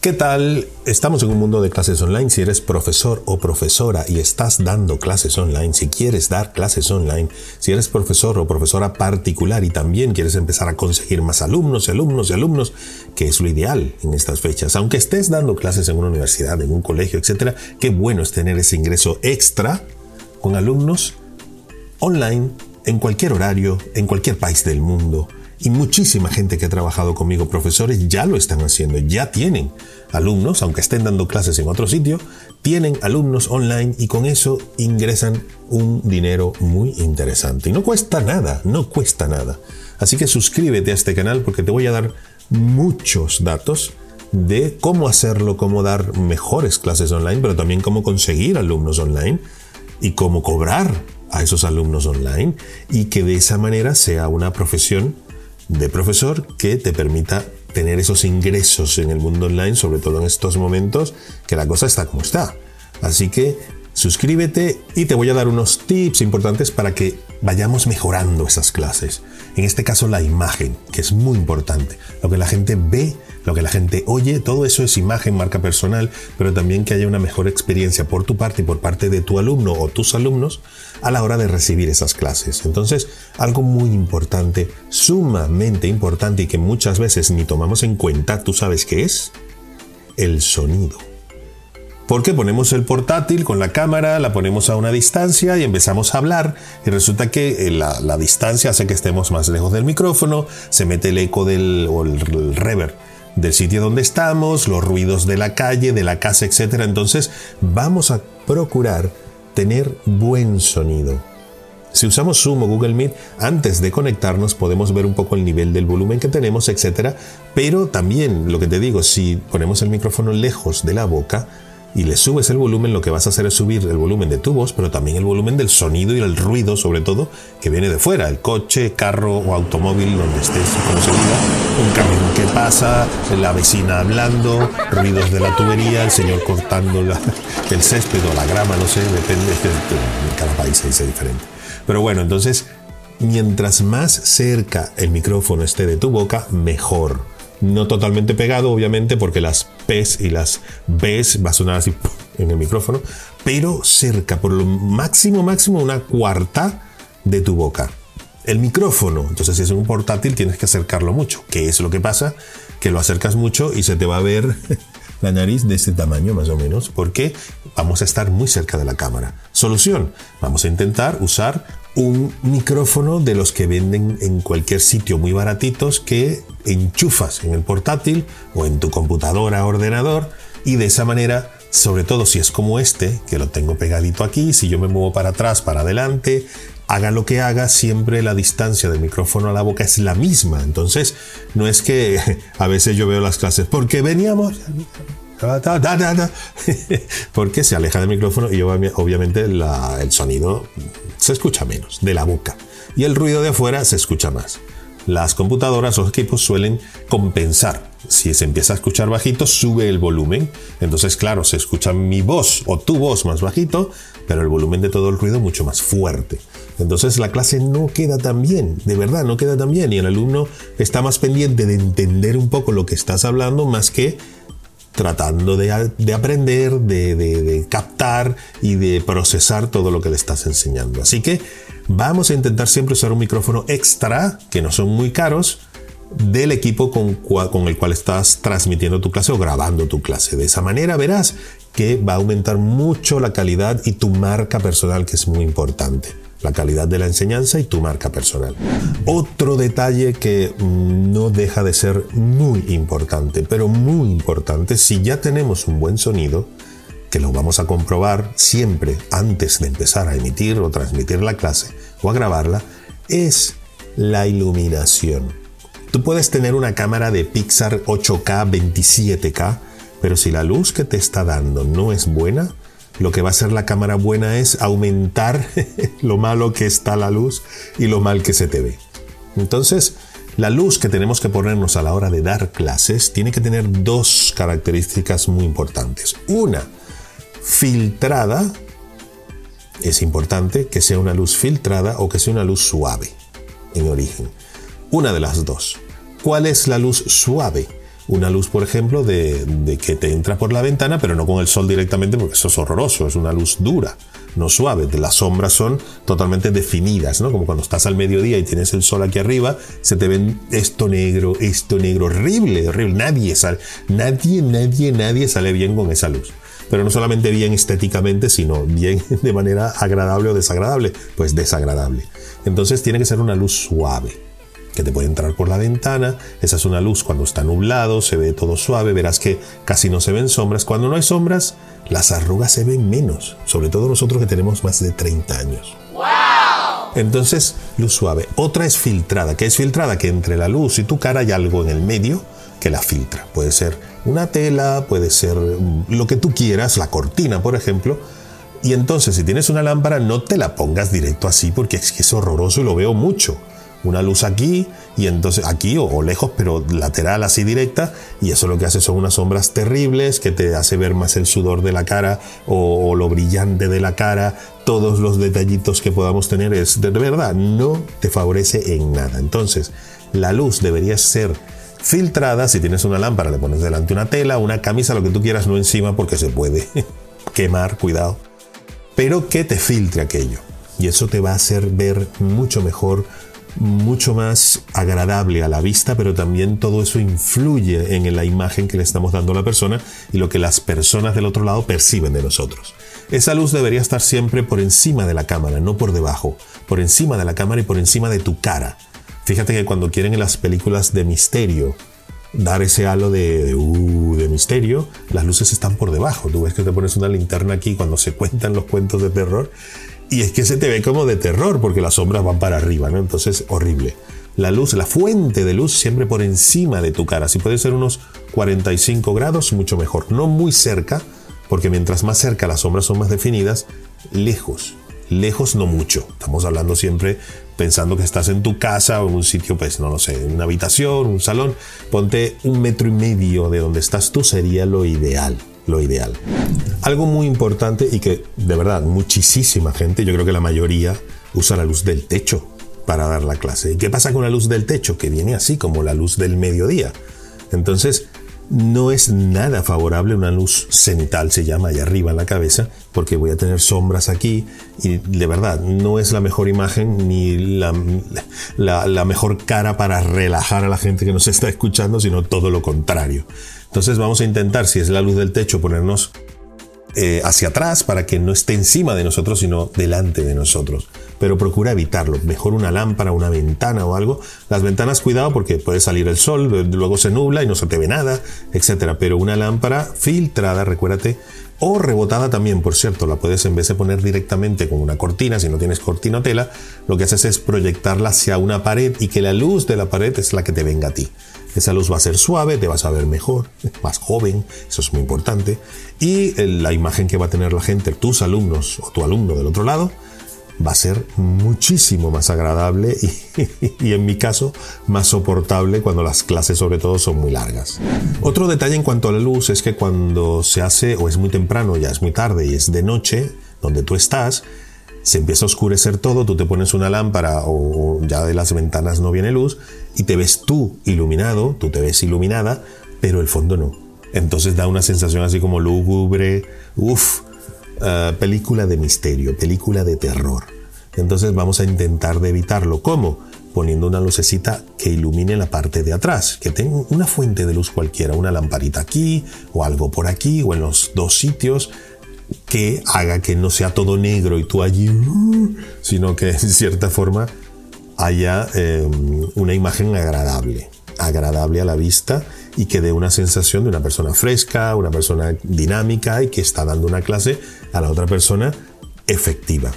¿Qué tal? Estamos en un mundo de clases online. Si eres profesor o profesora y estás dando clases online, si quieres dar clases online, si eres profesor o profesora particular y también quieres empezar a conseguir más alumnos y alumnos y alumnos, que es lo ideal en estas fechas. Aunque estés dando clases en una universidad, en un colegio, etc., qué bueno es tener ese ingreso extra con alumnos online en cualquier horario, en cualquier país del mundo y muchísima gente que ha trabajado conmigo, profesores, ya lo están haciendo, ya tienen alumnos, aunque estén dando clases en otro sitio, tienen alumnos online y con eso ingresan un dinero muy interesante. Y no cuesta nada, no cuesta nada. Así que suscríbete a este canal porque te voy a dar muchos datos de cómo hacerlo, cómo dar mejores clases online, pero también cómo conseguir alumnos online y cómo cobrar a esos alumnos online y que de esa manera sea una profesión de profesor que te permita tener esos ingresos en el mundo online, sobre todo en estos momentos que la cosa está como está. Así que suscríbete y te voy a dar unos tips importantes para que vayamos mejorando esas clases. En este caso la imagen, que es muy importante. Lo que la gente ve, lo que la gente oye, todo eso es imagen, marca personal, pero también que haya una mejor experiencia por tu parte y por parte de tu alumno o tus alumnos a la hora de recibir esas clases. Entonces, algo muy importante, sumamente importante y que muchas veces ni tomamos en cuenta, ¿tú sabes qué es? El sonido. Porque ponemos el portátil con la cámara, la ponemos a una distancia y empezamos a hablar y resulta que eh, la, distancia hace que estemos más lejos del micrófono, se mete el eco del, o del sitio donde estamos, los ruidos de la calle, de la casa, etc. Entonces vamos a procurar tener buen sonido. Si usamos Zoom o Google Meet, antes de conectarnos podemos ver un poco el nivel del volumen que tenemos, etc. Pero también, lo que te digo, si ponemos el micrófono lejos de la boca, y le subes el volumen, lo que vas a hacer es subir el volumen de tu voz, pero también el volumen del sonido y el ruido, sobre todo, que viene de fuera, el coche, carro o automóvil donde estés un camión que pasa, la vecina hablando, ruidos de la tubería, el señor cortando el césped o la grama, no sé, depende, en cada país es diferente. Pero bueno, entonces, mientras más cerca el micrófono esté de tu boca, mejor no totalmente pegado, obviamente, porque las P's y las B's va a sonar así en el micrófono, pero cerca, por lo máximo, máximo, una cuarta de tu boca. El micrófono, entonces si es un portátil tienes que acercarlo mucho. ¿Qué es lo que pasa? Que lo acercas mucho y se te va a ver la nariz de este tamaño más o menos, porque vamos a estar muy cerca de la cámara. Solución, vamos a intentar usar un micrófono de los que venden en cualquier sitio muy baratitos que enchufas en el portátil o en tu computadora o ordenador y de esa manera, sobre todo si es como este, que lo tengo pegadito aquí, si yo me muevo para atrás, para adelante, haga lo que haga, siempre la distancia del micrófono a la boca es la misma. Entonces, no es que a veces yo veo las clases, porque veníamos porque se aleja del micrófono y obviamente el sonido se escucha menos de la boca y el ruido de afuera se escucha más. Las computadoras o equipos suelen compensar. Si se empieza a escuchar bajito, sube el volumen. Entonces, claro, se escucha mi voz o tu voz más bajito, pero el volumen de todo el ruido mucho más fuerte. Entonces la clase no queda tan bien, de verdad no queda tan bien y el alumno está más pendiente de entender un poco lo que estás hablando más que tratando de, aprender, de, captar y de procesar todo lo que le estás enseñando. Así que vamos a intentar siempre usar un micrófono extra, que no son muy caros, del equipo con, con el cual estás transmitiendo tu clase o grabando tu clase. De esa manera verás que va a aumentar mucho la calidad y tu marca personal, que es muy importante la calidad de la enseñanza y tu marca personal. Otro detalle que mm, no deja de ser muy importante, pero muy importante, si ya tenemos un buen sonido, que lo vamos a comprobar siempre antes de empezar a emitir o transmitir la clase o a grabarla, es la iluminación. Tú puedes tener una cámara de Pixar 8K, 27K, pero si la luz que te está dando no es buena, lo que va a hacer la cámara buena es aumentar lo malo que está la luz y lo mal que se te ve. Entonces, la luz que tenemos que ponernos a la hora de dar clases tiene que tener dos características muy importantes. Una, filtrada. Es importante que sea una luz filtrada o que sea una luz suave en origen. Una de las dos. ¿Cuál es la luz suave? Una luz, por ejemplo, de, que te entra por la ventana, pero no con el sol directamente, porque eso es horroroso, es una luz dura, no suave. Las sombras son totalmente definidas, ¿no? Como cuando estás al mediodía y tienes el sol aquí arriba, se te ven esto negro, esto negro, horrible, horrible. Nadie sale, nadie, nadie, nadie sale bien con esa luz. Pero no solamente bien estéticamente, sino bien de manera agradable o desagradable, pues desagradable. Entonces tiene que ser una luz suave que te puede entrar por la ventana. Esa es una luz cuando está nublado, se ve todo suave, verás que casi no se ven sombras. Cuando no hay sombras, las arrugas se ven menos, sobre todo nosotros que tenemos más de 30 años. Entonces, luz suave. Otra es filtrada. ¿Qué es filtrada? Que entre la luz y tu cara hay algo en el medio que la filtra. Puede ser una tela, puede ser mm, lo que tú quieras, la cortina, por ejemplo. Y entonces, si tienes una lámpara, no te la pongas directo así porque es que es horroroso y lo veo mucho una luz aquí y entonces aquí o, lejos pero lateral así directa y eso lo que hace son unas sombras terribles que te hace ver más el sudor de la cara o, lo brillante de la cara. Todos los detallitos que podamos tener es de verdad no te favorece en nada. Entonces la luz debería ser filtrada. Si tienes una lámpara le pones delante una tela una camisa lo que tú quieras no encima porque se puede quemar cuidado. Pero que te filtre aquello y eso te va a hacer ver mucho mejor mucho más agradable a la vista, pero también todo eso influye en la imagen que le estamos dando a la persona y lo que las personas del otro lado perciben de nosotros. Esa luz debería estar siempre por encima de la cámara, no por debajo, por encima de la cámara y por encima de tu cara. Fíjate que cuando quieren en las películas de misterio dar ese halo de, uh, de, misterio, las luces están por debajo. Tú ves que te pones una linterna aquí cuando se cuentan los cuentos de terror y es que se te ve como de terror porque las sombras van para arriba, ¿no? Entonces, horrible. La luz, la fuente de luz siempre por encima de tu cara. Si puede ser unos 45 grados, mucho mejor. No muy cerca, porque mientras más cerca las sombras son más definidas, lejos. Lejos no mucho. Estamos hablando siempre pensando que estás en tu casa o en un sitio, pues no lo sé, una habitación, un salón. Ponte un metro y medio de donde estás tú sería lo ideal lo ideal. Algo muy importante y que de verdad muchísima gente, yo creo que la mayoría, usa la luz del techo para dar la clase. ¿Y qué pasa con la luz del techo? Que viene así como la luz del mediodía. Entonces, no es nada favorable una luz cenital, se llama, ahí arriba en la cabeza, porque voy a tener sombras aquí y de verdad no es la mejor imagen ni la, la mejor cara para relajar a la gente que nos está escuchando, sino todo lo contrario. Entonces vamos a intentar, si es la luz del techo, ponernos eh, hacia atrás para que no esté encima de nosotros, sino delante de nosotros. Pero procura evitarlo. Mejor una lámpara, una ventana o algo. Las ventanas, cuidado porque puede salir el sol, luego se nubla y no se te ve nada, etc. Pero una lámpara filtrada, recuérdate, o rebotada también, por cierto, la puedes en vez de poner directamente con una cortina, si no tienes cortina o tela, lo que haces es proyectarla hacia una pared y que la luz de la pared es la que te venga a ti. Esa luz va a ser suave, te vas a ver mejor, más joven, eso es muy importante. Y la imagen que va a tener la gente, tus alumnos o tu alumno del otro lado, va a ser muchísimo más agradable y, en mi caso más soportable cuando las clases sobre todo son muy largas. Otro detalle en cuanto a la luz es que cuando se hace o es muy temprano, ya es muy tarde y es de noche, donde tú estás, se empieza a oscurecer todo, tú te pones una lámpara o, ya de las ventanas no viene luz y te ves tú iluminado, tú te ves iluminada, pero el fondo no. Entonces da una sensación así como lúgubre, uff, eh, película de misterio, película de terror. Entonces vamos a intentar evitarlo. ¿Cómo? Poniendo una lucecita que ilumine la parte de atrás, que tenga una fuente de luz cualquiera, una lamparita aquí o algo por aquí o en los dos sitios que haga que no sea todo negro y tú allí, sino que en cierta forma haya em, una imagen agradable, agradable a la vista y que dé una sensación de una persona fresca, una persona dinámica y que está dando una clase a la otra persona efectiva.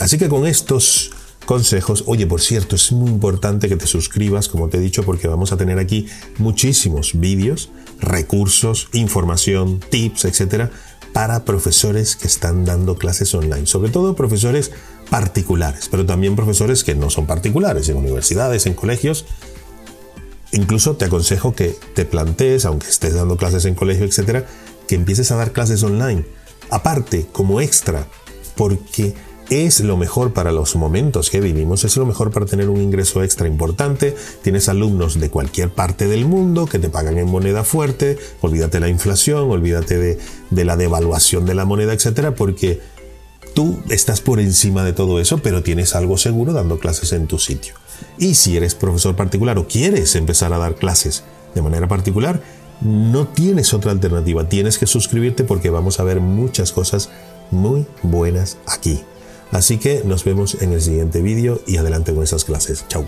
Así que con estos consejos, oye, por cierto, es muy importante que te suscribas, como te he dicho, porque vamos a tener aquí muchísimos vídeos, recursos, información, tips, etcétera, para profesores que están dando clases online, sobre todo profesores particulares, pero también profesores que no son particulares, en universidades, en colegios. Incluso te aconsejo que te plantees, aunque estés dando clases en colegio, etcétera, que empieces a dar clases online aparte, como extra, porque es lo mejor para los momentos que vivimos, es lo mejor para tener un ingreso extra importante. Tienes alumnos de cualquier parte del mundo que te pagan en moneda fuerte, olvídate de la inflación, olvídate de, de la devaluación de la moneda, etcétera, porque tú estás por encima de todo eso, pero tienes algo seguro dando clases en tu sitio. Y si eres profesor particular o quieres empezar a dar clases de manera particular, no tienes otra alternativa, tienes que suscribirte porque vamos a ver muchas cosas muy buenas aquí. Así que nos vemos en el siguiente vídeo y adelante con esas clases. Chao.